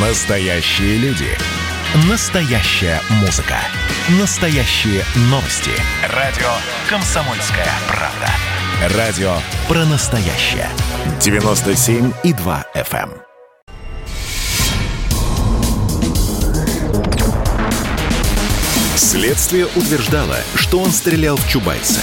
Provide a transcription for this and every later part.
Настоящие люди. Настоящая музыка. Настоящие новости. Радио «Комсомольская правда». Радио про настоящее. 97,2 FM. Следствие утверждало, что он стрелял в Чубайса.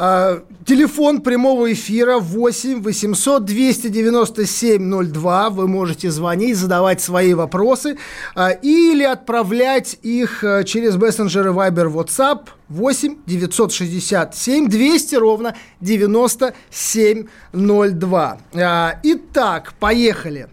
А, телефон прямого эфира 8 800 297 02. Вы можете звонить, задавать свои вопросы а, или отправлять их а, через мессенджеры Viber WhatsApp 8 967 200 ровно 9702. Итак, поехали.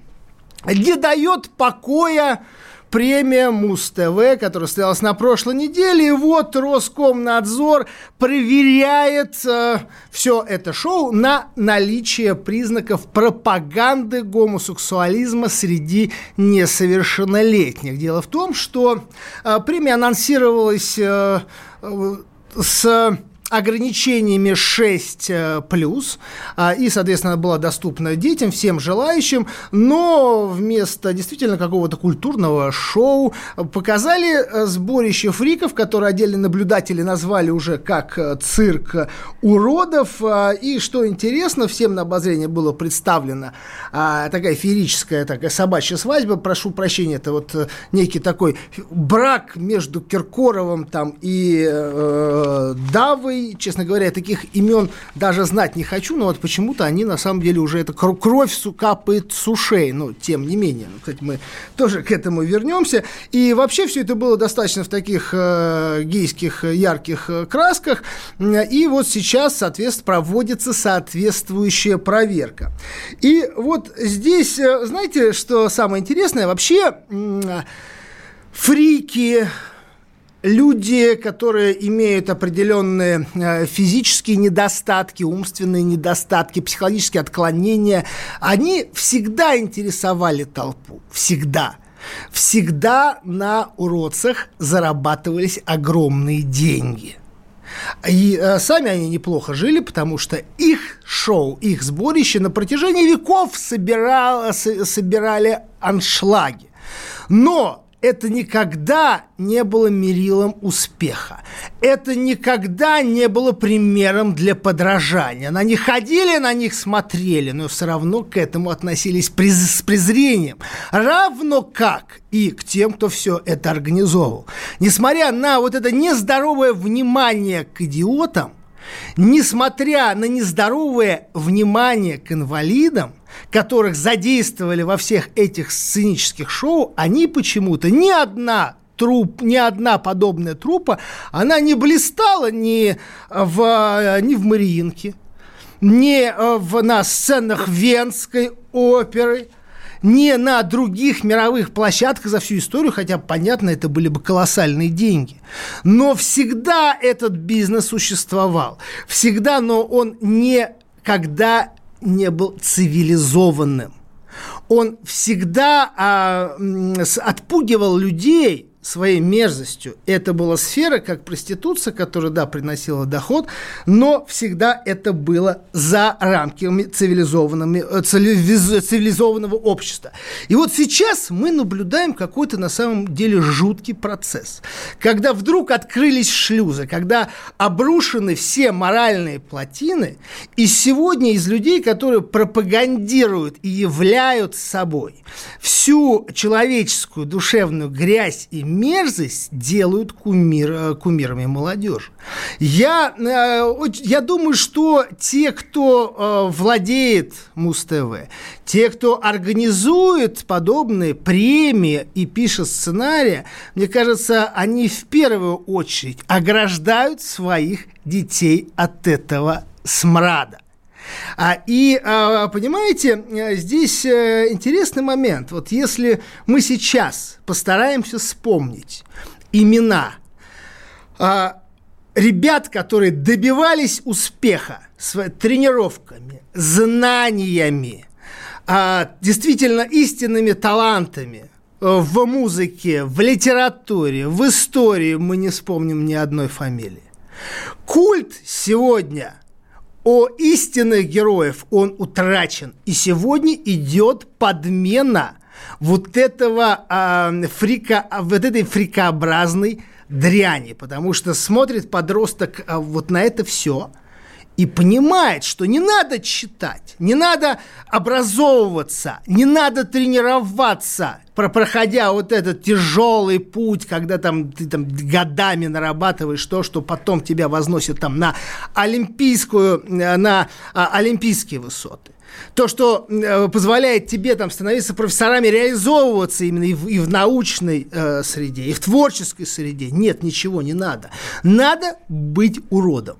Не дает покоя премия Муз-ТВ, которая состоялась на прошлой неделе. И вот Роскомнадзор проверяет э, все это шоу на наличие признаков пропаганды гомосексуализма среди несовершеннолетних. Дело в том, что э, премия анонсировалась э, э, с ограничениями 6 э, а, и, соответственно, была доступна детям, всем желающим, но вместо действительно какого-то культурного шоу показали э, сборище фриков, которые отдельные наблюдатели назвали уже как э, цирк уродов, а, и, что интересно, всем на обозрение было представлена а, такая феерическая такая собачья свадьба, прошу прощения, это вот некий такой брак между Киркоровым там и э, Давой, честно говоря, таких имен даже знать не хочу, но вот почему-то они на самом деле уже это кровь капает с ушей, но тем не менее. Ну, кстати, мы тоже к этому вернемся. И вообще все это было достаточно в таких э, гейских ярких э, красках. И вот сейчас, соответственно, проводится соответствующая проверка. И вот здесь, э, знаете, что самое интересное? Вообще, фрики, люди, которые имеют определенные э, физические недостатки, умственные недостатки, психологические отклонения, они всегда интересовали толпу. Всегда. Всегда на уродцах зарабатывались огромные деньги. И э, сами они неплохо жили, потому что их шоу, их сборище на протяжении веков собирало, собирали аншлаги. Но это никогда не было мерилом успеха. Это никогда не было примером для подражания. На них ходили, на них смотрели, но все равно к этому относились с презрением. Равно как и к тем, кто все это организовывал. Несмотря на вот это нездоровое внимание к идиотам, несмотря на нездоровое внимание к инвалидам, которых задействовали во всех этих сценических шоу, они почему-то ни одна труп, ни одна подобная трупа, она не блистала ни в, ни в Мариинке, ни в, на сценах Венской оперы, не на других мировых площадках за всю историю, хотя, понятно, это были бы колоссальные деньги. Но всегда этот бизнес существовал. Всегда, но он никогда не был цивилизованным. Он всегда а, отпугивал людей своей мерзостью. Это была сфера, как проституция, которая, да, приносила доход, но всегда это было за рамками цивилизованными, э, цивилизованного общества. И вот сейчас мы наблюдаем какой-то на самом деле жуткий процесс. Когда вдруг открылись шлюзы, когда обрушены все моральные плотины, и сегодня из людей, которые пропагандируют и являют собой всю человеческую душевную грязь и мерзость делают кумир, э, кумирами молодежи. Я, э, я думаю, что те, кто э, владеет Муз-ТВ, те, кто организует подобные премии и пишет сценарии, мне кажется, они в первую очередь ограждают своих детей от этого смрада. А, и, а, понимаете, здесь э, интересный момент. Вот если мы сейчас постараемся вспомнить имена а, ребят, которые добивались успеха своими тренировками, знаниями, а, действительно истинными талантами в музыке, в литературе, в истории мы не вспомним ни одной фамилии. Культ сегодня о истинных героев, он утрачен. И сегодня идет подмена вот этого э, фрика, вот этой фрикообразной дряни, потому что смотрит подросток а, вот на это все и понимает, что не надо читать, не надо образовываться, не надо тренироваться, про проходя вот этот тяжелый путь, когда там ты там годами нарабатываешь то, что потом тебя возносит там на олимпийскую, на а, олимпийские высоты то, что э, позволяет тебе там становиться профессорами, реализовываться именно и в, и в научной э, среде, и в творческой среде. Нет, ничего не надо. Надо быть уродом.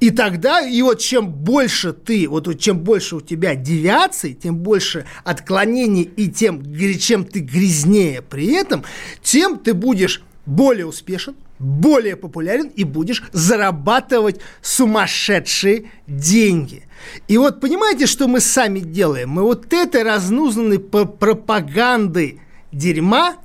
И тогда, и вот чем больше ты, вот чем больше у тебя девиаций, тем больше отклонений, и тем, чем ты грязнее при этом, тем ты будешь более успешен, более популярен и будешь зарабатывать сумасшедшие деньги. И вот понимаете, что мы сами делаем? Мы вот этой разнузанной пропагандой дерьма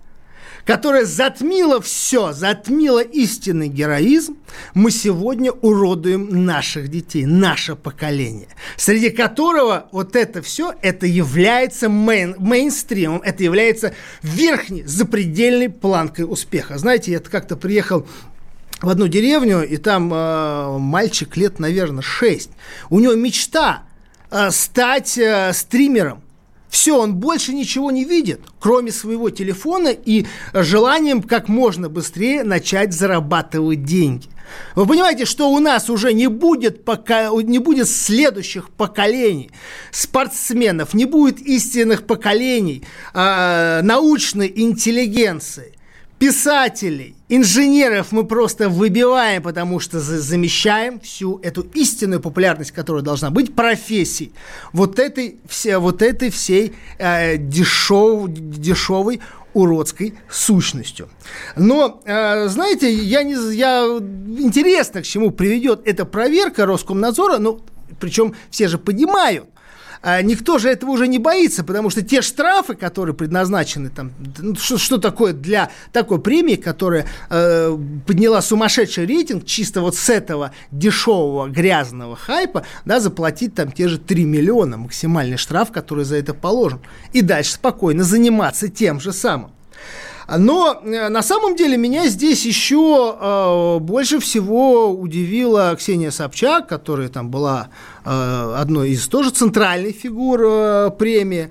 которая затмила все, затмила истинный героизм, мы сегодня уродуем наших детей, наше поколение, среди которого вот это все, это является мейн, мейнстримом, это является верхней, запредельной планкой успеха. Знаете, я как-то приехал в одну деревню, и там э, мальчик лет, наверное, 6. У него мечта э, стать э, стримером. Все, он больше ничего не видит, кроме своего телефона и желанием как можно быстрее начать зарабатывать деньги. Вы понимаете, что у нас уже не будет, пока, не будет следующих поколений спортсменов, не будет истинных поколений э, научной интеллигенции писателей, инженеров мы просто выбиваем, потому что замещаем всю эту истинную популярность, которая должна быть профессий. Вот этой, все, вот этой всей э, дешев, дешевой уродской сущностью. Но, э, знаете, я не, я, интересно, к чему приведет эта проверка Роскомнадзора, ну, причем все же понимают, а никто же этого уже не боится, потому что те штрафы, которые предназначены там, ну, что, что такое для такой премии, которая э, подняла сумасшедший рейтинг чисто вот с этого дешевого грязного хайпа, да, заплатить там те же 3 миллиона максимальный штраф, который за это положен, и дальше спокойно заниматься тем же самым. Но э, на самом деле меня здесь еще э, больше всего удивила Ксения Собчак, которая там была э, одной из тоже центральных фигур э, премии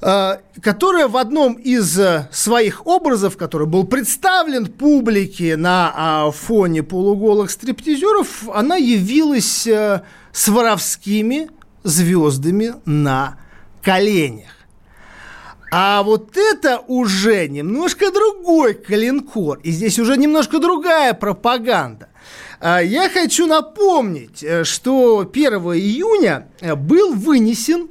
э, которая в одном из э, своих образов, который был представлен публике на а, фоне полуголых стриптизеров, она явилась с воровскими звездами на коленях. А вот это уже немножко другой калинкор. И здесь уже немножко другая пропаганда. А, я хочу напомнить, э, что 1 июня э, был вынесен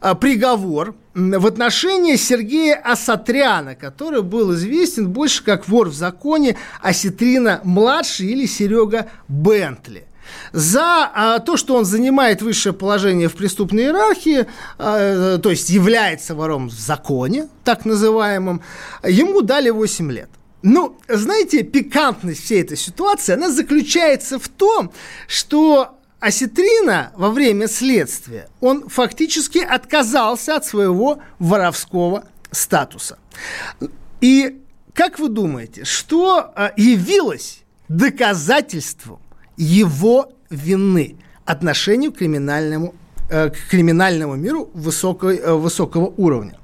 э, приговор в отношении Сергея Асатряна, который был известен больше как вор в законе Осетрина-младший или Серега Бентли за а, то, что он занимает высшее положение в преступной иерархии, а, то есть является вором в законе, так называемым, ему дали 8 лет. Ну, знаете, пикантность всей этой ситуации, она заключается в том, что Осетрина во время следствия, он фактически отказался от своего воровского статуса. И как вы думаете, что а, явилось доказательством его вины отношению к криминальному э, к криминальному миру высокого, э, высокого уровня.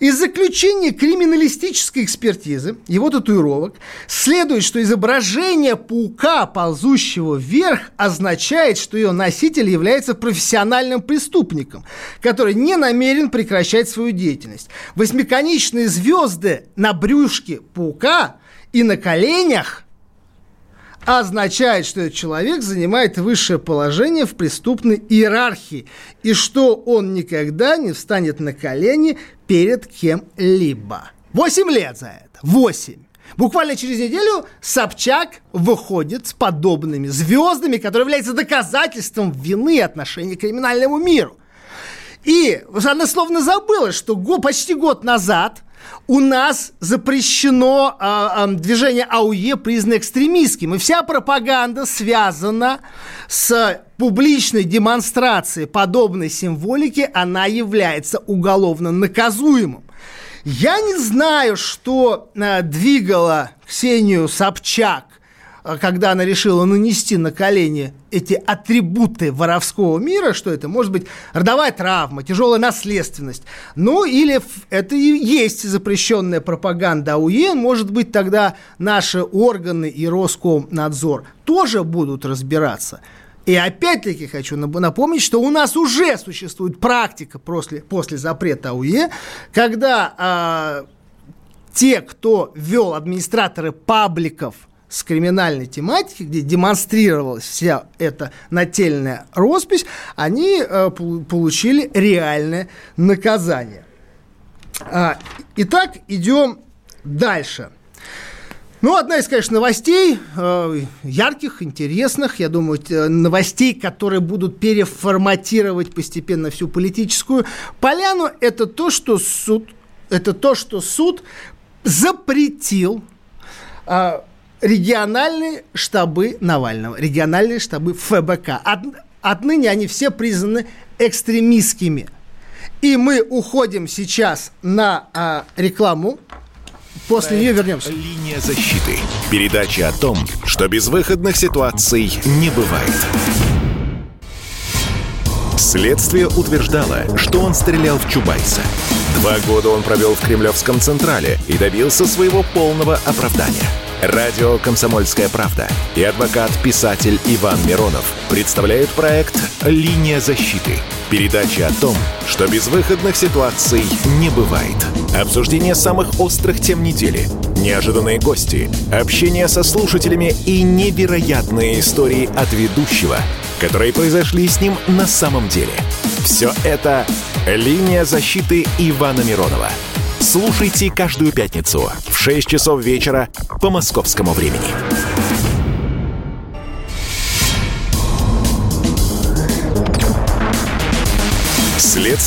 Из заключения криминалистической экспертизы его татуировок следует, что изображение паука, ползущего вверх, означает, что ее носитель является профессиональным преступником, который не намерен прекращать свою деятельность. Восьмиконечные звезды на брюшке паука и на коленях означает, что этот человек занимает высшее положение в преступной иерархии и что он никогда не встанет на колени перед кем-либо. Восемь лет за это. Восемь. Буквально через неделю Собчак выходит с подобными звездами, которые являются доказательством вины отношения к криминальному миру. И она словно забыла, что почти год назад у нас запрещено э, э, движение АУЕ признано экстремистским. И вся пропаганда связана с публичной демонстрацией подобной символики, она является уголовно наказуемым. Я не знаю, что э, двигало Ксению Собчак когда она решила нанести на колени эти атрибуты воровского мира, что это может быть родовая травма, тяжелая наследственность, ну или это и есть запрещенная пропаганда АУЕ, может быть тогда наши органы и Роскомнадзор тоже будут разбираться. И опять-таки хочу напомнить, что у нас уже существует практика после, после запрета АУЕ, когда а, те, кто вел администраторы пабликов – с криминальной тематики, где демонстрировалась вся эта нательная роспись, они э, получили реальное наказание. А, итак, идем дальше. Ну, одна из, конечно, новостей, э, ярких, интересных, я думаю, новостей, которые будут переформатировать постепенно всю политическую поляну, это то, что суд, это то, что суд запретил э, региональные штабы Навального, региональные штабы ФБК. От, отныне они все признаны экстремистскими. И мы уходим сейчас на а, рекламу. После нее вернемся. Линия защиты. Передача о том, что безвыходных ситуаций не бывает. Следствие утверждало, что он стрелял в Чубайса. Два года он провел в Кремлевском Централе и добился своего полного оправдания – Радио «Комсомольская правда» и адвокат-писатель Иван Миронов представляют проект «Линия защиты». Передача о том, что безвыходных ситуаций не бывает. Обсуждение самых острых тем недели, неожиданные гости, общение со слушателями и невероятные истории от ведущего, которые произошли с ним на самом деле. Все это «Линия защиты» Ивана Миронова – Слушайте каждую пятницу в 6 часов вечера по московскому времени.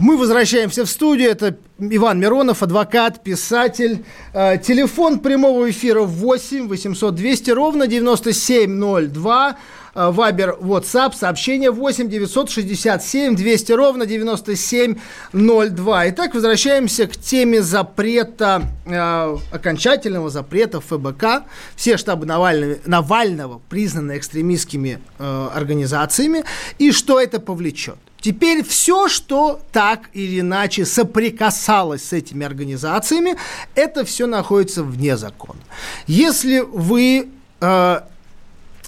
Мы возвращаемся в студию. Это Иван Миронов, адвокат, писатель. Э, телефон прямого эфира 8 800 200 ровно 9702. Э, Вайбер, WhatsApp, сообщение 8 967 200 ровно 9702. Итак, возвращаемся к теме запрета, э, окончательного запрета ФБК. Все штабы Навального, Навального признаны экстремистскими организациями. И что это повлечет? Теперь все, что так или иначе соприкасалось с этими организациями, это все находится вне закона. Если вы э,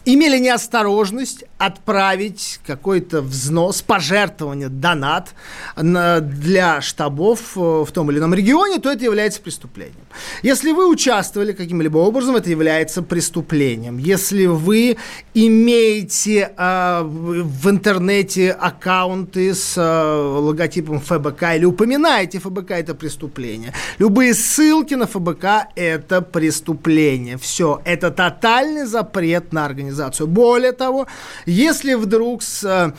имели неосторожность отправить какой-то взнос, пожертвование, донат для штабов э, в том или ином регионе, то это является преступлением. Если вы участвовали каким-либо образом, это является преступлением. Если вы имеете э, в интернете аккаунты с э, логотипом ФБК или упоминаете ФБК, это преступление. Любые ссылки на ФБК – это преступление. Все, это тотальный запрет на организацию организацию. Более того, если вдруг с, э,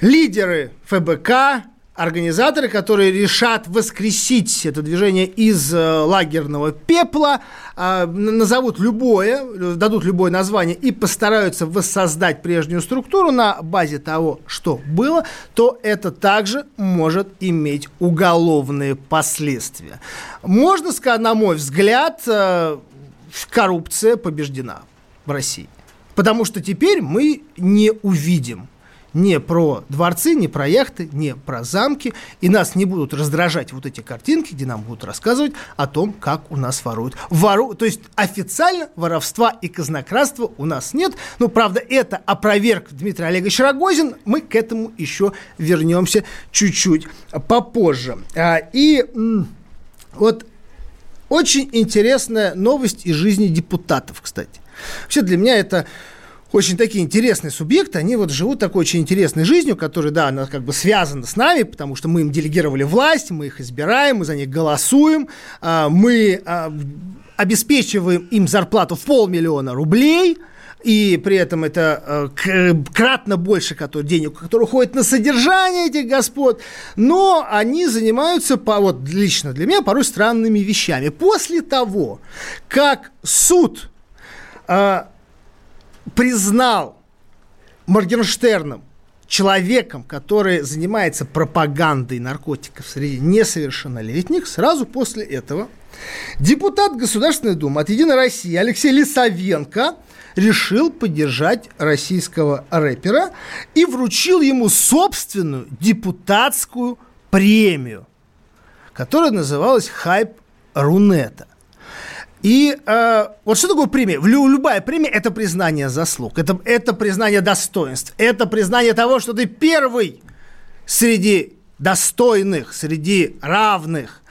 лидеры ФБК, организаторы, которые решат воскресить это движение из э, лагерного пепла, э, назовут любое, дадут любое название и постараются воссоздать прежнюю структуру на базе того, что было, то это также может иметь уголовные последствия. Можно сказать, на мой взгляд, э, коррупция побеждена в России. Потому что теперь мы не увидим не про дворцы, не про яхты, не про замки. И нас не будут раздражать вот эти картинки, где нам будут рассказывать о том, как у нас воруют. Вору... То есть официально воровства и казнократства у нас нет. Ну, правда, это опроверг Дмитрий Олегович Рогозин. Мы к этому еще вернемся чуть-чуть попозже. А, и вот очень интересная новость из жизни депутатов, кстати. Вообще для меня это очень такие интересные субъекты, они вот живут такой очень интересной жизнью, которая, да, она как бы связана с нами, потому что мы им делегировали власть, мы их избираем, мы за них голосуем, а, мы а, обеспечиваем им зарплату в полмиллиона рублей, и при этом это э, кратно больше который, денег, который уходит на содержание этих господ, но они занимаются, по, вот лично для меня, порой странными вещами. После того, как суд э, признал Моргенштерном человеком, который занимается пропагандой наркотиков среди несовершеннолетних, сразу после этого депутат Государственной Думы от «Единой России» Алексей Лисовенко решил поддержать российского рэпера и вручил ему собственную депутатскую премию, которая называлась «Хайп Рунета». И э, вот что такое премия? Любая премия – это признание заслуг, это, это признание достоинств, это признание того, что ты первый среди достойных, среди равных.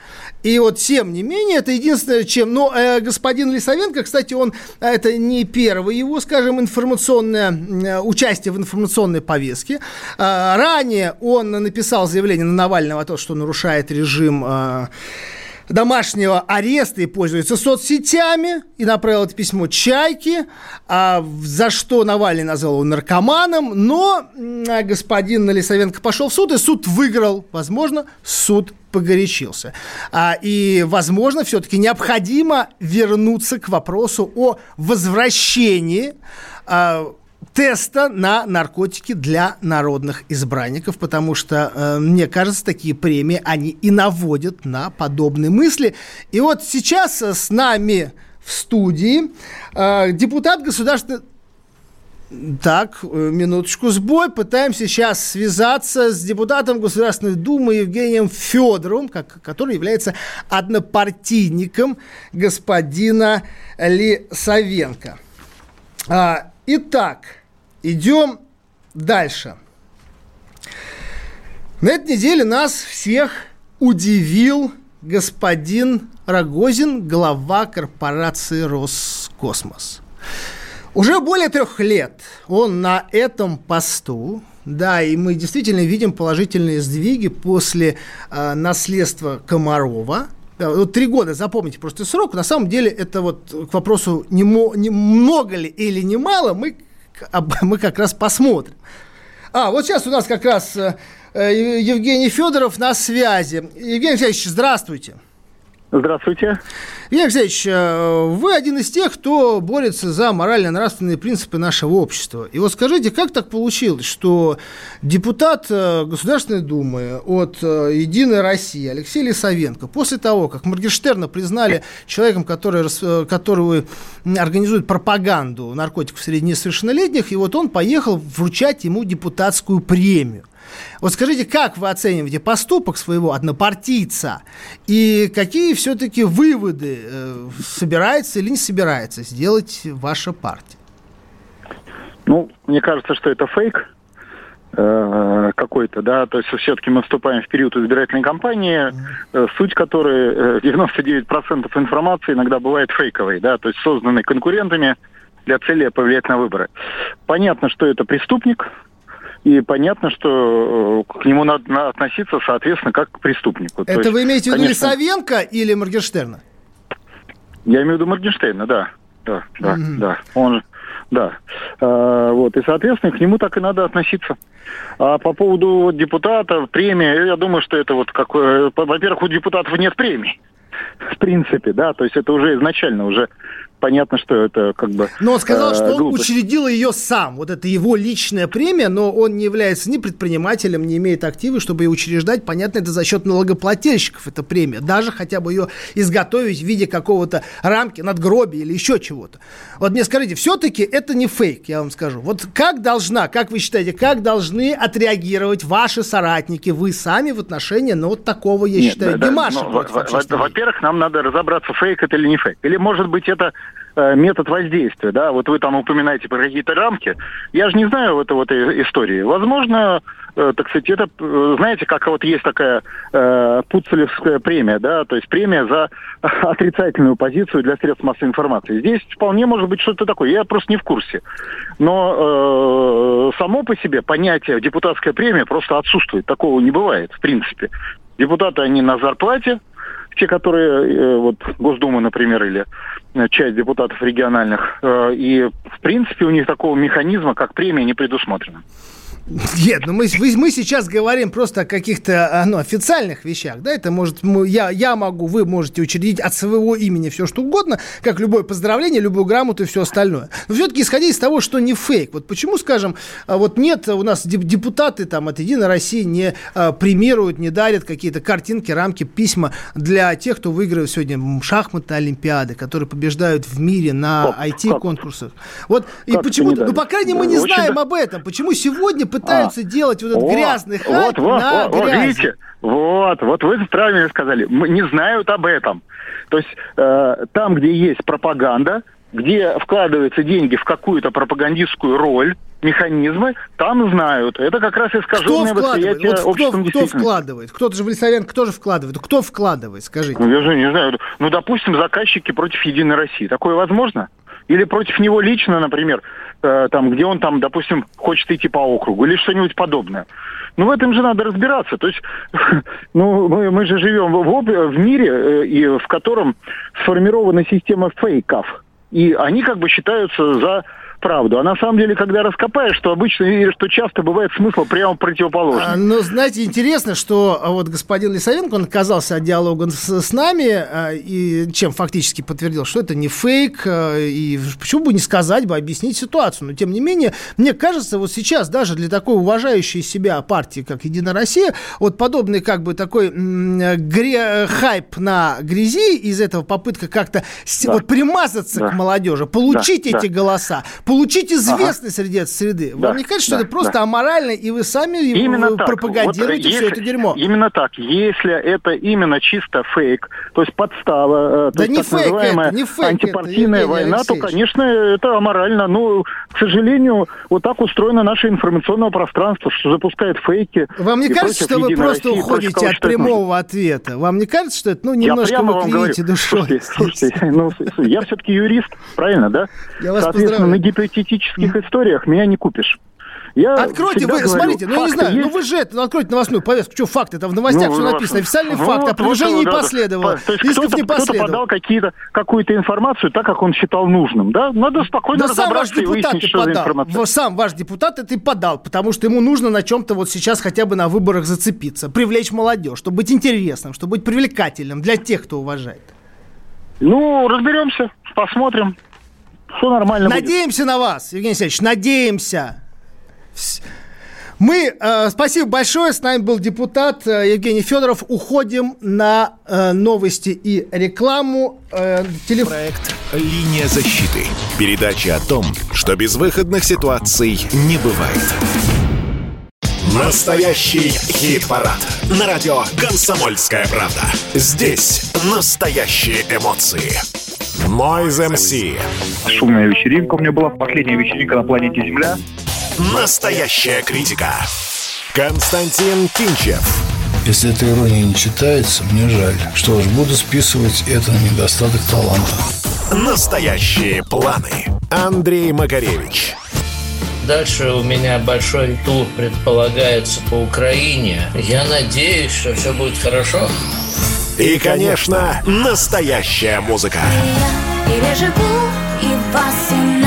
И вот, тем не менее, это единственное, чем... Но э, господин Лисовенко, кстати, он... Э, это не первый его, скажем, информационное... Э, участие в информационной повестке. Э, ранее он написал заявление на Навального о том, что нарушает режим... Э, домашнего ареста и пользуется соцсетями, и направил это письмо Чайке, а, за что Навальный назвал его наркоманом, но господин Лисовенко пошел в суд, и суд выиграл. Возможно, суд погорячился. А, и, возможно, все-таки необходимо вернуться к вопросу о возвращении а, теста на наркотики для народных избранников, потому что, э, мне кажется, такие премии, они и наводят на подобные мысли. И вот сейчас с нами в студии э, депутат государственной так, э, минуточку, сбой. Пытаемся сейчас связаться с депутатом Государственной Думы Евгением Федоровым, как, который является однопартийником господина Лисовенко. А, итак, идем дальше. На этой неделе нас всех удивил господин Рогозин, глава корпорации Роскосмос. Уже более трех лет он на этом посту, да, и мы действительно видим положительные сдвиги после э, наследства Комарова. Вот три года, запомните просто срок. На самом деле это вот к вопросу, не, мо, не много ли или не мало, мы, мы как раз посмотрим. А, вот сейчас у нас как раз э Евгений Федоров на связи. Евгений Алексеевич, здравствуйте. Здравствуйте. Игорь Алексеевич, э, вы один из тех, кто борется за морально-нравственные принципы нашего общества. И вот скажите, как так получилось, что депутат э, Государственной Думы от э, «Единой России» Алексей Лисовенко, после того, как Моргенштерна признали человеком, который, который организует пропаганду наркотиков среди несовершеннолетних, и вот он поехал вручать ему депутатскую премию. Вот скажите, как вы оцениваете поступок своего однопартийца и какие все-таки выводы э, собирается или не собирается сделать ваша партия? Ну, мне кажется, что это фейк э, какой-то, да, то есть все-таки мы вступаем в период избирательной кампании, э, суть которой 99% э, информации иногда бывает фейковой, да, то есть созданной конкурентами для цели повлиять на выборы. Понятно, что это преступник, и понятно, что э, к нему надо относиться, соответственно, как к преступнику. Это есть, вы имеете в виду конечно, Лисовенко или Моргенштерна? Я имею в виду Моргенштерна, да. Да, да, mm-hmm. да. Он, да. А, вот, и, соответственно, к нему так и надо относиться. А по поводу депутата, премии, я думаю, что это вот как... Во-первых, у депутатов нет премий. В принципе, да, то есть это уже изначально уже понятно, что это как бы Но он сказал, э, что он учредил ее сам. Вот это его личная премия, но он не является ни предпринимателем, не имеет активы, чтобы ее учреждать. Понятно, это за счет налогоплательщиков эта премия. Даже хотя бы ее изготовить в виде какого-то рамки, надгробия или еще чего-то. Вот мне скажите, все-таки это не фейк, я вам скажу. Вот как должна, как вы считаете, как должны отреагировать ваши соратники, вы сами в отношении, ну, вот такого, я Нет, считаю, да, Димаша. Ну, во-первых, нам надо разобраться, фейк это или не фейк. Или, может быть, это метод воздействия, да, вот вы там упоминаете про какие-то рамки. Я же не знаю этой вот истории. Возможно, э, так сказать, это, э, знаете, как вот есть такая э, Пуцелевская премия, да, то есть премия за отрицательную позицию для средств массовой информации. Здесь вполне может быть что-то такое, я просто не в курсе. Но э, само по себе понятие депутатская премия просто отсутствует, такого не бывает, в принципе. Депутаты, они на зарплате, те, которые, э, вот Госдума, например, или э, часть депутатов региональных, э, и в принципе у них такого механизма, как премия, не предусмотрено. Нет, ну мы, мы сейчас говорим просто о каких-то ну, официальных вещах. Да, это может, я, я могу, вы можете учредить от своего имени все, что угодно, как любое поздравление, любую грамоту и все остальное. Но все-таки исходя из того, что не фейк. Вот почему, скажем, а вот нет у нас депутаты там от Единой России не а, премируют, не дарят какие-то картинки, рамки, письма для тех, кто выигрывает сегодня шахматы Олимпиады, которые побеждают в мире на IT-конкурсах. Вот как и почему, ну, по крайней мере, мы не знаем об этом. Почему сегодня пытаются а. делать вот этот вот, грязный хайп вот, вот, на вот, грязи. Вот, видите, вот, вот вы правильно сказали. Не знают об этом. То есть э, там, где есть пропаганда, где вкладываются деньги в какую-то пропагандистскую роль, механизмы, там знают. Это как раз искаженное кто восприятие вот обществом кто, кто вкладывает? Кто-то же Валисаренко кто же вкладывает? Кто вкладывает, скажите? Ну, я же не знаю. Ну, допустим, заказчики против Единой России. Такое возможно? Или против него лично, например, там, где он там, допустим, хочет идти по округу, или что-нибудь подобное. Ну, в этом же надо разбираться. То есть, ну, мы, мы же живем в, в мире, э, и в котором сформирована система фейков. И они как бы считаются за правду. А на самом деле, когда раскопаешь, что обычно и что часто бывает смысл прямо противоположный. А, ну, знаете, интересно, что а, вот господин Лисовенко, он отказался от диалога с, с нами, а, и чем фактически подтвердил, что это не фейк, а, и почему бы не сказать бы, объяснить ситуацию. Но, тем не менее, мне кажется, вот сейчас даже для такой уважающей себя партии, как Единая Россия, вот подобный как бы такой гре- хайп на грязи, из этого попытка как-то да. вот примазаться да. к молодежи, получить да. эти да. голоса, получить известность ага. среди среды. Да, Вам не кажется, да, что это просто да. аморально, и вы сами именно пропагандируете вот, все это дерьмо? Именно так. Если это именно чисто фейк, то есть подстава, э, то да есть не так фейк называемая это, не фейк антипартийная это, война, Алексеевич. то, конечно, это аморально. Ну, к сожалению, вот так устроено наше информационное пространство, что запускает фейки. Вам не кажется, что вы просто России, уходите от прямого ответа? Вам не кажется, что это, ну, немножко я вы кривите душой? Слушайте, слушайте, ну, я все-таки юрист, правильно, да? Я вас поздравляю гипотетических историях меня не купишь. Я откройте, вы, говорю, смотрите, ну я не знаю, есть. ну вы же это, ну откройте новостную повестку, что факты, там в новостях ну, все написано, официальный ну, факт, а продолжение вот, не последовало, то есть исков не последовало. Кто-то подал какие-то, какую-то информацию так, как он считал нужным, да? Надо спокойно да разобраться сам ваш депутат и выяснить, что подал. Сам ваш депутат это и подал, потому что ему нужно на чем-то вот сейчас хотя бы на выборах зацепиться, привлечь молодежь, чтобы быть интересным, чтобы быть привлекательным для тех, кто уважает. Ну, разберемся, посмотрим. Все нормально Надеемся будет. на вас, Евгений Алексеевич, надеемся. Мы, э, спасибо большое, с нами был депутат э, Евгений Федоров. Уходим на э, новости и рекламу. Э, телеф... Проект «Линия защиты». Передача о том, что безвыходных ситуаций не бывает. Настоящий хит-парад. На радио «Комсомольская правда». Здесь настоящие эмоции. Noise MC. Шумная вечеринка у меня была, последняя вечеринка на планете Земля. Настоящая критика. Константин Кинчев. Если эта ирония не читается, мне жаль. Что ж, буду списывать это на недостаток таланта. Настоящие планы. Андрей Макаревич. Дальше у меня большой тур предполагается по Украине. Я надеюсь, что все будет хорошо. И, конечно, настоящая музыка. Я живу, и вас, и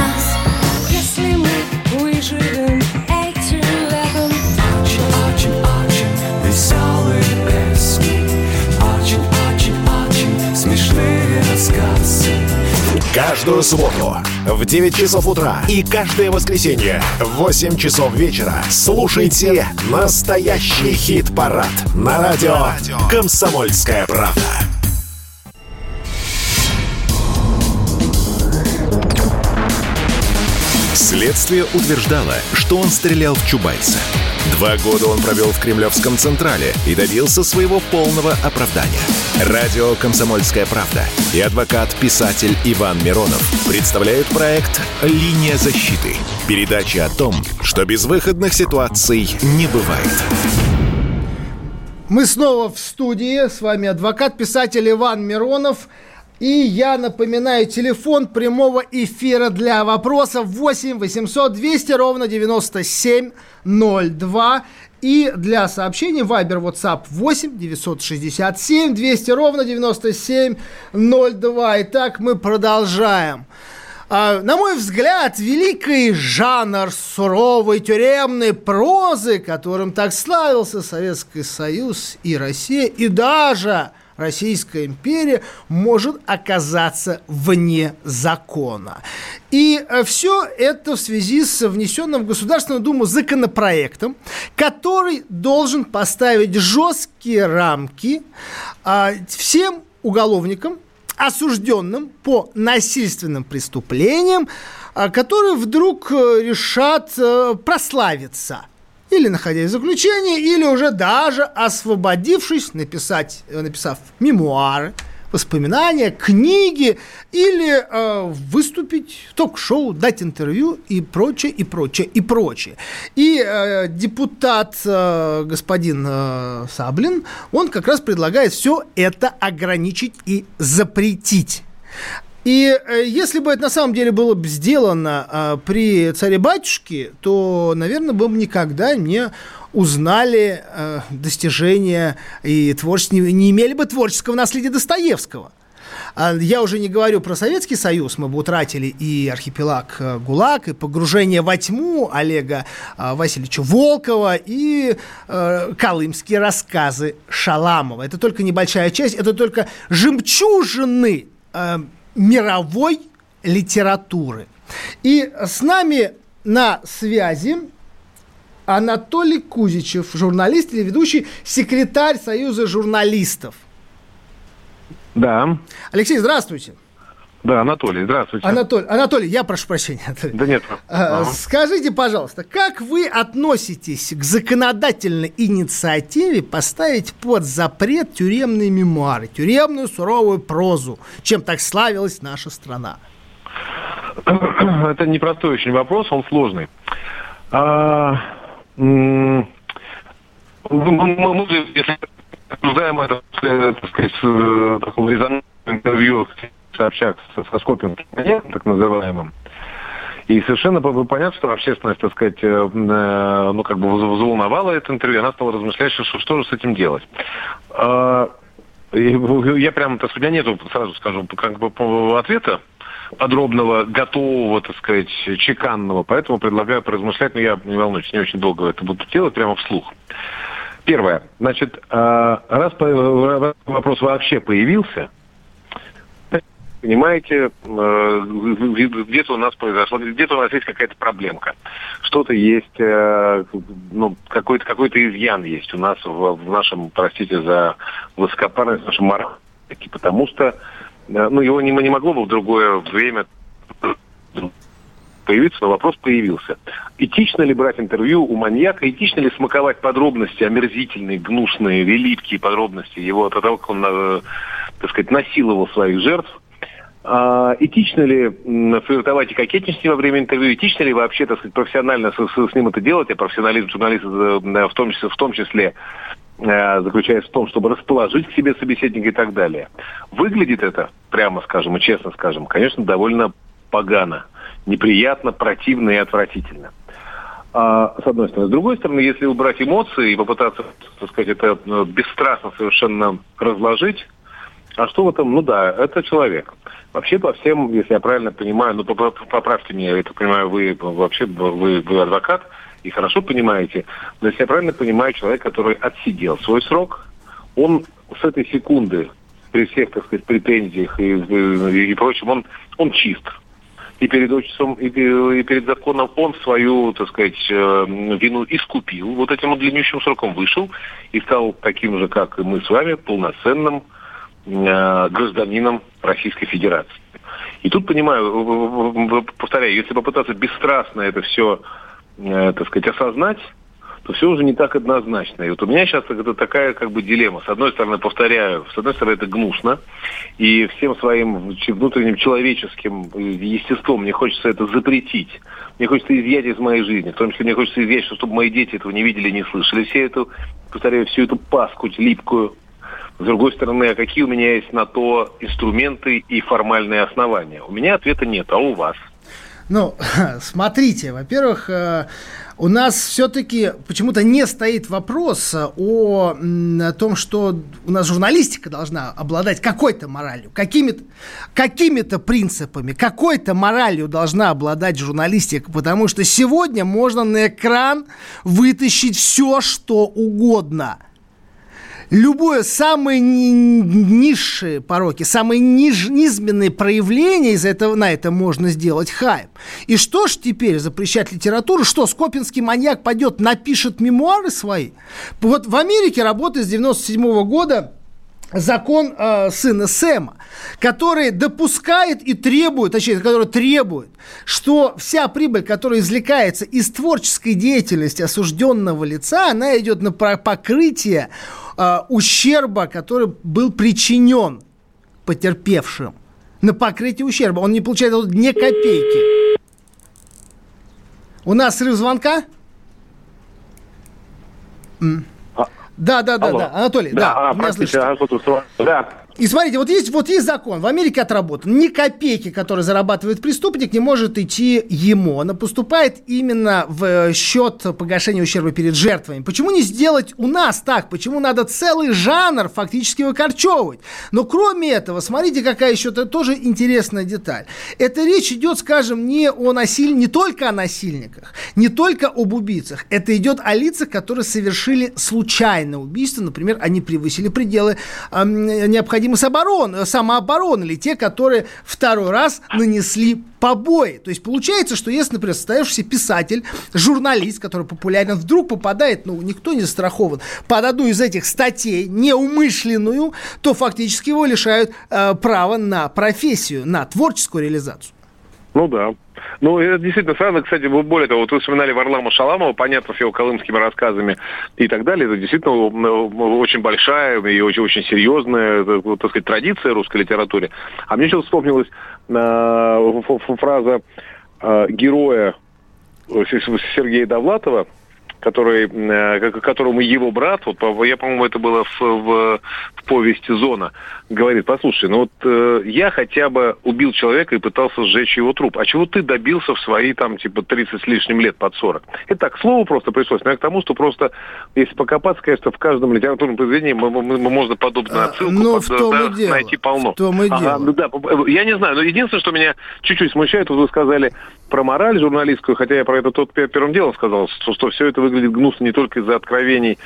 Каждую субботу в 9 часов утра и каждое воскресенье в 8 часов вечера слушайте настоящий хит-парад на радио «Комсомольская правда». Следствие утверждало, что он стрелял в Чубайса. Два года он провел в Кремлевском Централе и добился своего полного оправдания. Радио «Комсомольская правда» и адвокат-писатель Иван Миронов представляют проект «Линия защиты». Передача о том, что безвыходных ситуаций не бывает. Мы снова в студии. С вами адвокат-писатель Иван Миронов. И я напоминаю, телефон прямого эфира для вопросов 8 800 200 ровно 9702. И для сообщений Viber WhatsApp 8 967 200 ровно 9702. Итак, мы продолжаем. А, на мой взгляд, великий жанр суровой тюремной прозы, которым так славился Советский Союз и Россия, и даже Российская империя может оказаться вне закона. И э, все это в связи с внесенным в Государственную Думу законопроектом, который должен поставить жесткие рамки а, всем уголовникам, осужденным по насильственным преступлениям, а, которые вдруг э, решат э, прославиться – или находясь в заключении, или уже даже освободившись, написать, э, написав мемуары, воспоминания, книги или э, выступить в ток-шоу, дать интервью и прочее, и прочее, и прочее. И э, депутат э, господин э, Саблин, он как раз предлагает все это ограничить и запретить. И э, если бы это на самом деле было бы сделано э, при царе-батюшке, то, наверное, бы мы никогда не узнали э, достижения и творчество, не, имели бы творческого наследия Достоевского. А я уже не говорю про Советский Союз, мы бы утратили и архипелаг э, ГУЛАГ, и погружение во тьму Олега э, Васильевича Волкова, и э, колымские рассказы Шаламова. Это только небольшая часть, это только жемчужины э, мировой литературы. И с нами на связи Анатолий Кузичев, журналист или ведущий, секретарь Союза журналистов. Да. Алексей, здравствуйте. Да, Анатолий, здравствуйте. Анатолий, Анатолий, я прошу прощения. Анатолий. Да нет. А, скажите, пожалуйста, как вы относитесь к законодательной инициативе поставить под запрет тюремные мемуары, тюремную суровую прозу, чем так славилась наша страна? Это непростой очень вопрос, он сложный. А, мы, мы, если обсуждаем это, так сказать, в таком резонансном интервью сообщак со, Скопиным, так называемым. И совершенно понятно, что общественность, так сказать, э, э, ну, как бы взволновала это интервью, она стала размышлять, что, что же с этим делать. Э, я прямо, так сказать, у меня нету, сразу скажу, как бы ответа подробного, готового, так сказать, чеканного, поэтому предлагаю поразмышлять, но я, не волнуюсь, не очень долго это буду делать, прямо вслух. Первое. Значит, э, раз вопрос вообще появился, понимаете, э, где-то у нас произошло, где-то у нас есть какая-то проблемка. Что-то есть, э, ну, какой-то какой изъян есть у нас в, в нашем, простите за высокопарность, в нашем морале. Потому что, э, ну, его не, не могло бы в другое время появиться, но вопрос появился. Этично ли брать интервью у маньяка, этично ли смаковать подробности, омерзительные, гнусные, великие подробности его, от того, как он, так сказать, насиловал своих жертв, а, этично ли флиртовать и кокетничать во время интервью? Этично ли вообще, так сказать, профессионально с, с, с ним это делать? А профессионализм журналиста в том числе, в том числе э, заключается в том, чтобы расположить к себе собеседника и так далее. Выглядит это, прямо скажем и честно скажем, конечно, довольно погано, неприятно, противно и отвратительно. А, с одной стороны. С другой стороны, если убрать эмоции и попытаться, так сказать, это э, бесстрастно совершенно разложить, а что в этом? Ну да, это человек. Вообще по всем, если я правильно понимаю, ну поправьте меня, я это понимаю, вы вообще вы, вы адвокат и хорошо понимаете, но если я правильно понимаю, человек, который отсидел свой срок, он с этой секунды при всех, так сказать, претензиях и, и, и прочем, он, он чист. И перед отчеством, и, и перед законом он свою, так сказать, э, вину искупил. Вот этим длиннющим сроком вышел и стал таким же, как и мы с вами, полноценным гражданином Российской Федерации. И тут, понимаю, повторяю, если попытаться бесстрастно это все, э, так сказать, осознать, то все уже не так однозначно. И вот у меня сейчас это такая как бы дилемма. С одной стороны, повторяю, с одной стороны, это гнусно, и всем своим внутренним человеческим э, естеством мне хочется это запретить. Мне хочется изъять из моей жизни. В том числе мне хочется изъять, чтобы мои дети этого не видели, не слышали. Все эту, повторяю, всю эту паскуть липкую. С другой стороны, а какие у меня есть на то инструменты и формальные основания? У меня ответа нет, а у вас? Ну, смотрите, во-первых, э, у нас все-таки почему-то не стоит вопрос о, о том, что у нас журналистика должна обладать какой-то моралью, какими-то какими принципами, какой-то моралью должна обладать журналистика, потому что сегодня можно на экран вытащить все, что угодно – любое самые низшие пороки, самые низменные проявления из этого, на это можно сделать хайп. И что ж теперь запрещать литературу? Что, Скопинский маньяк пойдет, напишет мемуары свои? Вот в Америке работает с 97 -го года закон э, сына Сэма, который допускает и требует, точнее, который требует, что вся прибыль, которая извлекается из творческой деятельности осужденного лица, она идет на покрытие э, ущерба, который был причинен потерпевшим. На покрытие ущерба. Он не получает ни копейки. У нас срыв звонка? Да, да, да, да, Анатолий, да, да а, слышите. Да, и смотрите, вот есть, вот есть закон, в Америке отработан. Ни копейки, которые зарабатывает преступник, не может идти ему. Она поступает именно в э, счет погашения ущерба перед жертвами. Почему не сделать у нас так? Почему надо целый жанр фактически выкорчевывать? Но кроме этого, смотрите, какая еще -то тоже интересная деталь. Это речь идет, скажем, не о насилии, не только о насильниках, не только об убийцах. Это идет о лицах, которые совершили случайное убийство. Например, они превысили пределы э, необходимых необходимы самообороны, самообороны или те, которые второй раз нанесли побои. То есть получается, что если, например, состоявшийся писатель, журналист, который популярен, вдруг попадает, ну, никто не застрахован, под одну из этих статей, неумышленную, то фактически его лишают э, права на профессию, на творческую реализацию. Ну да. Ну, это действительно странно. Кстати, более того, вот вы вспоминали Варлама Шаламова, понятно, с его колымскими рассказами и так далее. Это действительно очень большая и очень, очень серьезная, так сказать, традиция русской литературе. А мне еще вспомнилась э, фраза э, героя Сергея Довлатова, который, э, которому его брат, вот, я, по-моему, это было в, в, в повести «Зона», говорит, послушай, ну вот э, я хотя бы убил человека и пытался сжечь его труп, а чего ты добился в свои, там, типа, 30 с лишним лет под 40? Это так, слово просто пришлось, но я к тому, что просто, если покопаться, конечно, в каждом литературном произведении мы, мы, мы, можно подобную а, отсылку но под, в том да, и дело. найти полно. В том и ага, дело. Ну да, я не знаю, но единственное, что меня чуть-чуть смущает, вот вы сказали про мораль журналистскую, хотя я про это тут первым делом сказал, что, что все это выглядит гнусно не только из-за откровений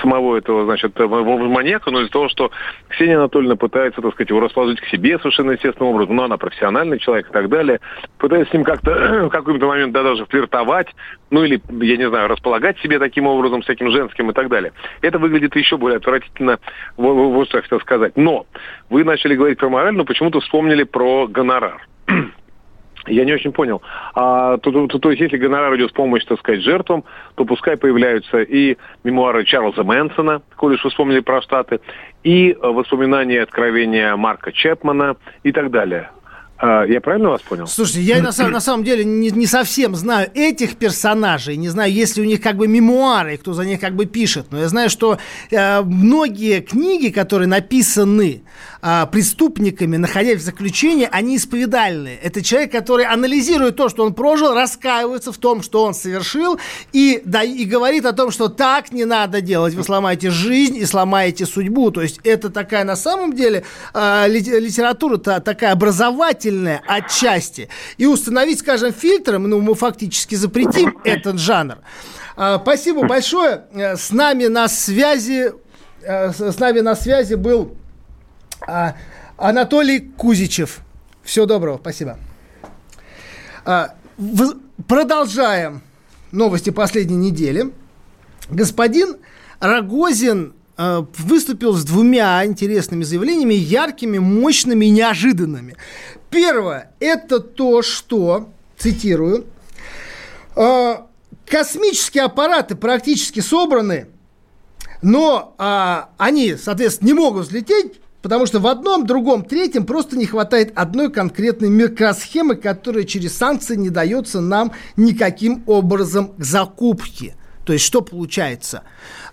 самого этого, значит, маньяка, но из-за того, что Ксения Анатольевна пытается, так сказать, его расположить к себе совершенно естественным образом, но она профессиональный человек и так далее, пытается с ним как-то в какой-то момент да, даже флиртовать, ну или, я не знаю, располагать себе таким образом, всяким женским и так далее. Это выглядит еще более отвратительно, вот что я хотел сказать. Но вы начали говорить про мораль, но почему-то вспомнили про гонорар. Я не очень понял. А, то, то, то есть, если гонорар идет в помощь, так сказать, жертвам, то пускай появляются и мемуары Чарльза Мэнсона, коли уж вспомнили про Штаты, и воспоминания откровения Марка Чепмана и так далее. А, я правильно вас понял? Слушайте, я на, на самом деле не, не совсем знаю этих персонажей, не знаю, есть ли у них как бы мемуары, кто за них как бы пишет, но я знаю, что э, многие книги, которые написаны э, преступниками, находясь в заключении, они исповедальные. Это человек, который анализирует то, что он прожил, раскаивается в том, что он совершил, и, да, и говорит о том, что так не надо делать, вы сломаете жизнь и сломаете судьбу. То есть это такая на самом деле э, литература-то такая образовательная, отчасти. И установить, скажем, фильтром, ну, мы фактически запретим этот жанр. А, спасибо большое. Э, с нами на связи, э, с нами на связи был А, Анатолий Кузичев. Всего доброго, спасибо. А, в, продолжаем новости последней недели. Господин Рогозин э, выступил с двумя интересными заявлениями, яркими, мощными, неожиданными. Первое – это то, что, цитирую, э, космические аппараты практически собраны, но э, они, соответственно, не могут взлететь, Потому что в одном, другом, третьем просто не хватает одной конкретной микросхемы, которая через санкции не дается нам никаким образом к закупке. То есть что получается?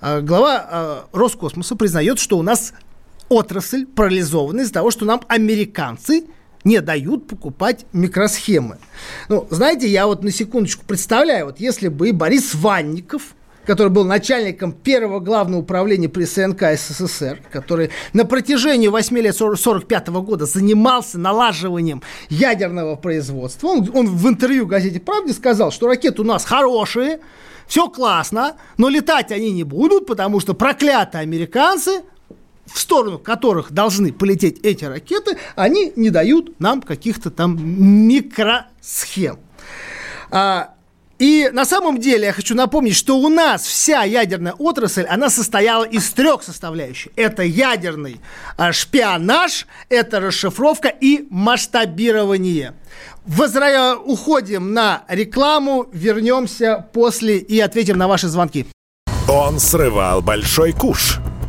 А, глава а, Роскосмоса признает, что у нас отрасль парализована из-за того, что нам американцы не дают покупать микросхемы. Ну, знаете, я вот на секундочку представляю, вот если бы Борис Ванников который был начальником первого главного управления при СНК СССР, который на протяжении 8 лет 1945 года занимался налаживанием ядерного производства. Он, он в интервью газете «Правде» сказал, что ракеты у нас хорошие, все классно, но летать они не будут, потому что проклятые американцы в сторону которых должны полететь эти ракеты, они не дают нам каких-то там микросхем. А, и на самом деле я хочу напомнить, что у нас вся ядерная отрасль, она состояла из трех составляющих. Это ядерный а, шпионаж, это расшифровка и масштабирование. Возра... Уходим на рекламу, вернемся после и ответим на ваши звонки. Он срывал большой куш –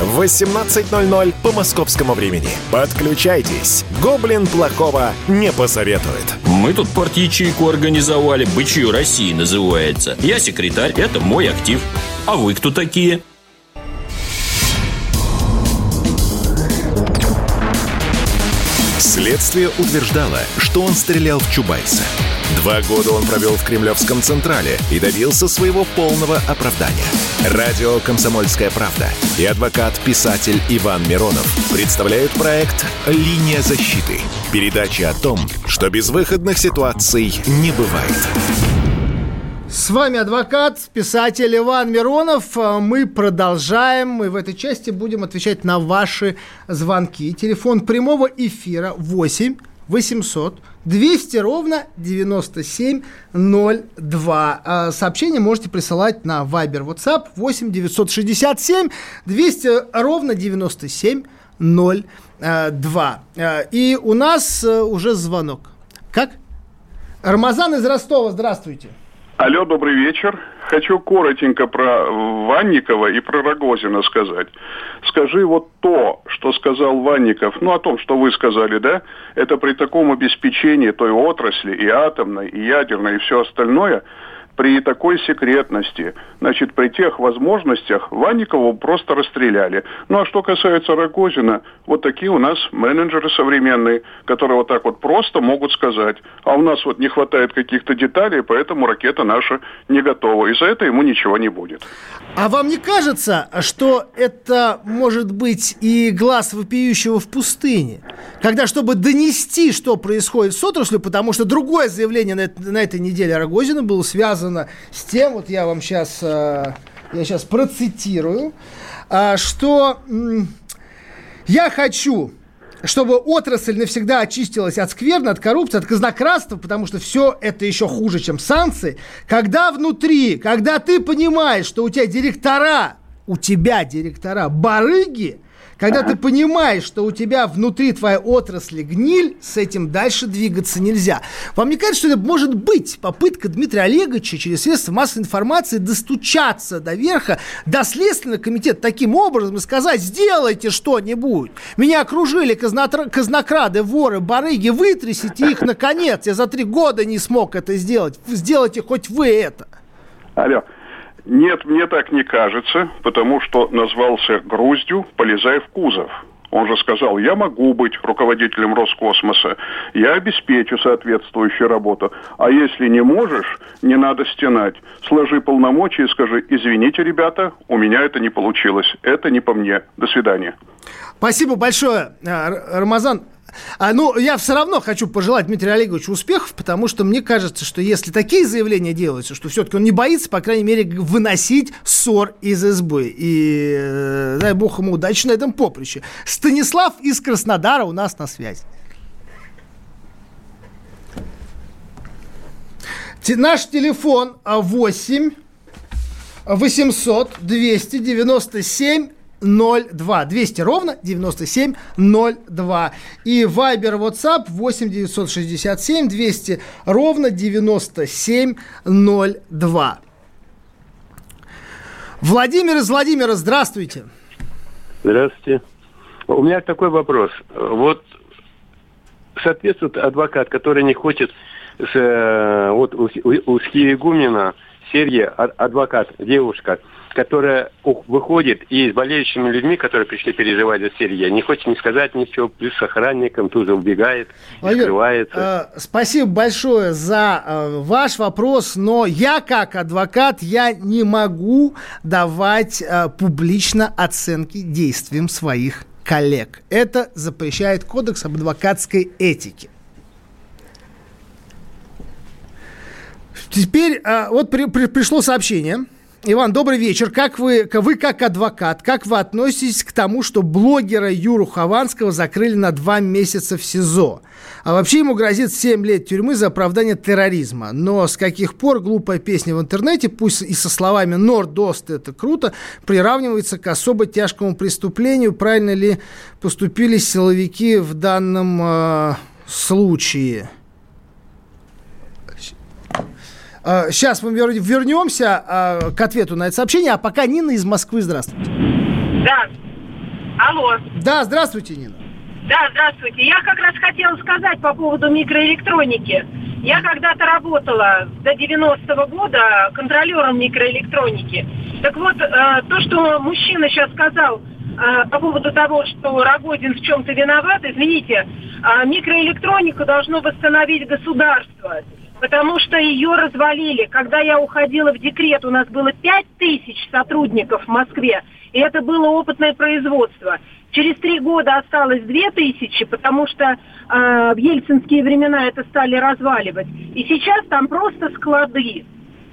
в 18.00 по московскому времени. Подключайтесь. Гоблин плохого не посоветует. Мы тут порт-ячейку организовали. Бычью России называется. Я секретарь, это мой актив. А вы кто такие? Следствие утверждало, что он стрелял в Чубайса. Два года он провел в Кремлевском Централе и добился своего полного оправдания. Радио «Комсомольская правда» и адвокат-писатель Иван Миронов представляют проект «Линия защиты». Передача о том, что безвыходных ситуаций не бывает. С вами адвокат, писатель Иван Миронов. Мы продолжаем. Мы в этой части будем отвечать на ваши звонки. Телефон прямого эфира 8 800 200 ровно 9702. А сообщение можете присылать на Viber WhatsApp 8 967 200 ровно 9702. А, и у нас э, уже звонок. Как? Рамазан из Ростова, здравствуйте. Алло, добрый вечер. Хочу коротенько про Ванникова и про Рогозина сказать. Скажи вот то, что сказал Ванников, ну о том, что вы сказали, да, это при таком обеспечении той отрасли и атомной, и ядерной, и все остальное – при такой секретности, значит, при тех возможностях Ванникову просто расстреляли. Ну а что касается Рогозина, вот такие у нас менеджеры современные, которые вот так вот просто могут сказать, а у нас вот не хватает каких-то деталей, поэтому ракета наша не готова, и за это ему ничего не будет. А вам не кажется, что это может быть и глаз вопиющего в пустыне? Когда, чтобы донести, что происходит с отраслью, потому что другое заявление на, на этой неделе Рогозина было связано связано с тем, вот я вам сейчас, э, я сейчас процитирую, э, что я хочу чтобы отрасль навсегда очистилась от скверны, от коррупции, от казнократства, потому что все это еще хуже, чем санкции, когда внутри, когда ты понимаешь, что у тебя директора, у тебя директора барыги, Когда ты понимаешь, что у тебя внутри твоей отрасли гниль, с этим дальше двигаться нельзя. Вам не кажется, что это может быть попытка Дмитрия Олеговича через средства массовой информации достучаться до верха, до Следственного комитета таким образом и сказать, сделайте что-нибудь. Меня окружили казнокрады, воры, барыги, вытрясите их наконец. Я за три года не смог это сделать. Сделайте хоть вы это. Алло. Нет, мне так не кажется, потому что назвался груздью «Полезай в кузов». Он же сказал, я могу быть руководителем Роскосмоса, я обеспечу соответствующую работу. А если не можешь, не надо стенать. Сложи полномочия и скажи, извините, ребята, у меня это не получилось. Это не по мне. До свидания. Спасибо большое, э, Рамазан. А, ну, я все равно хочу пожелать Дмитрию Олеговичу успехов, потому что мне кажется, что если такие заявления делаются, что все-таки он не боится, по крайней мере, выносить ссор из избы. И э, дай бог ему удачи на этом поприще. Станислав из Краснодара у нас на связи. Наш телефон 8 800 297 02. 200 ровно 9702. И Viber, WhatsApp 8 967 200 ровно 9702. Владимир из Владимира, здравствуйте. Здравствуйте. У меня такой вопрос. Вот соответствует адвокат, который не хочет с, э, вот у, у, у Сергия, адвокат, девушка, которая выходит и с болеющими людьми, которые пришли переживать за Сергея, не хочет ни сказать ничего, плюс с охранником тут же убегает, Владимир, скрывается. Э, спасибо большое за э, ваш вопрос, но я как адвокат, я не могу давать э, публично оценки действиям своих коллег. Это запрещает Кодекс об адвокатской этике. Теперь э, вот при, при, пришло сообщение – Иван, добрый вечер. Как вы, вы как адвокат, как вы относитесь к тому, что блогера Юру Хованского закрыли на два месяца в СИЗО? А вообще ему грозит 7 лет тюрьмы за оправдание терроризма. Но с каких пор глупая песня в интернете, пусть и со словами «Нордост» это круто, приравнивается к особо тяжкому преступлению? Правильно ли поступили силовики в данном э, случае? Сейчас мы вернемся а, к ответу на это сообщение, а пока Нина из Москвы. Здравствуйте. Да. Алло. Да, здравствуйте, Нина. Да, здравствуйте. Я как раз хотела сказать по поводу микроэлектроники. Я когда-то работала до 90-го года контролером микроэлектроники. Так вот, э, то, что мужчина сейчас сказал э, по поводу того, что Рогозин в чем-то виноват, извините, э, микроэлектронику должно восстановить государство потому что ее развалили. Когда я уходила в декрет, у нас было 5 тысяч сотрудников в Москве, и это было опытное производство. Через три года осталось две тысячи, потому что э, в ельцинские времена это стали разваливать. И сейчас там просто склады.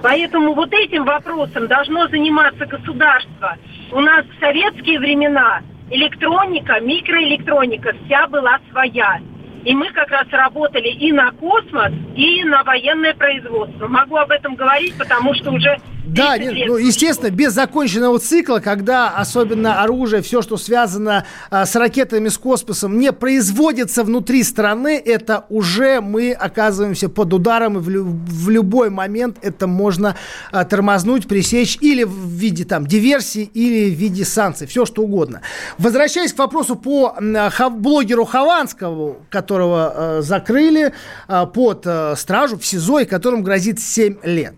Поэтому вот этим вопросом должно заниматься государство. У нас в советские времена электроника, микроэлектроника вся была своя. И мы как раз работали и на космос, и на военное производство. Могу об этом говорить, потому что уже да, нет, ну, естественно, без законченного цикла, когда особенно оружие, все, что связано а, с ракетами, с космосом, не производится внутри страны, это уже мы оказываемся под ударом, и в, лю- в любой момент это можно а, тормознуть, пресечь или в виде там диверсии, или в виде санкций, все что угодно. Возвращаясь к вопросу по а, блогеру Хованского, которого а, закрыли а, под а, стражу в СИЗО, и которому грозит 7 лет.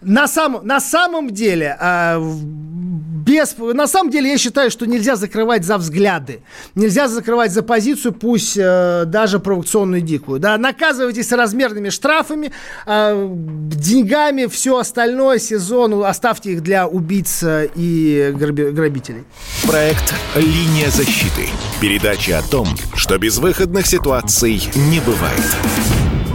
На, сам, на самом деле, э, без, на самом деле я считаю, что нельзя закрывать за взгляды. Нельзя закрывать за позицию, пусть э, даже провокационную дикую. Да, наказывайтесь размерными штрафами, э, деньгами, все остальное, сезон, оставьте их для убийц и грабителей. Проект «Линия защиты». Передача о том, что безвыходных ситуаций не бывает.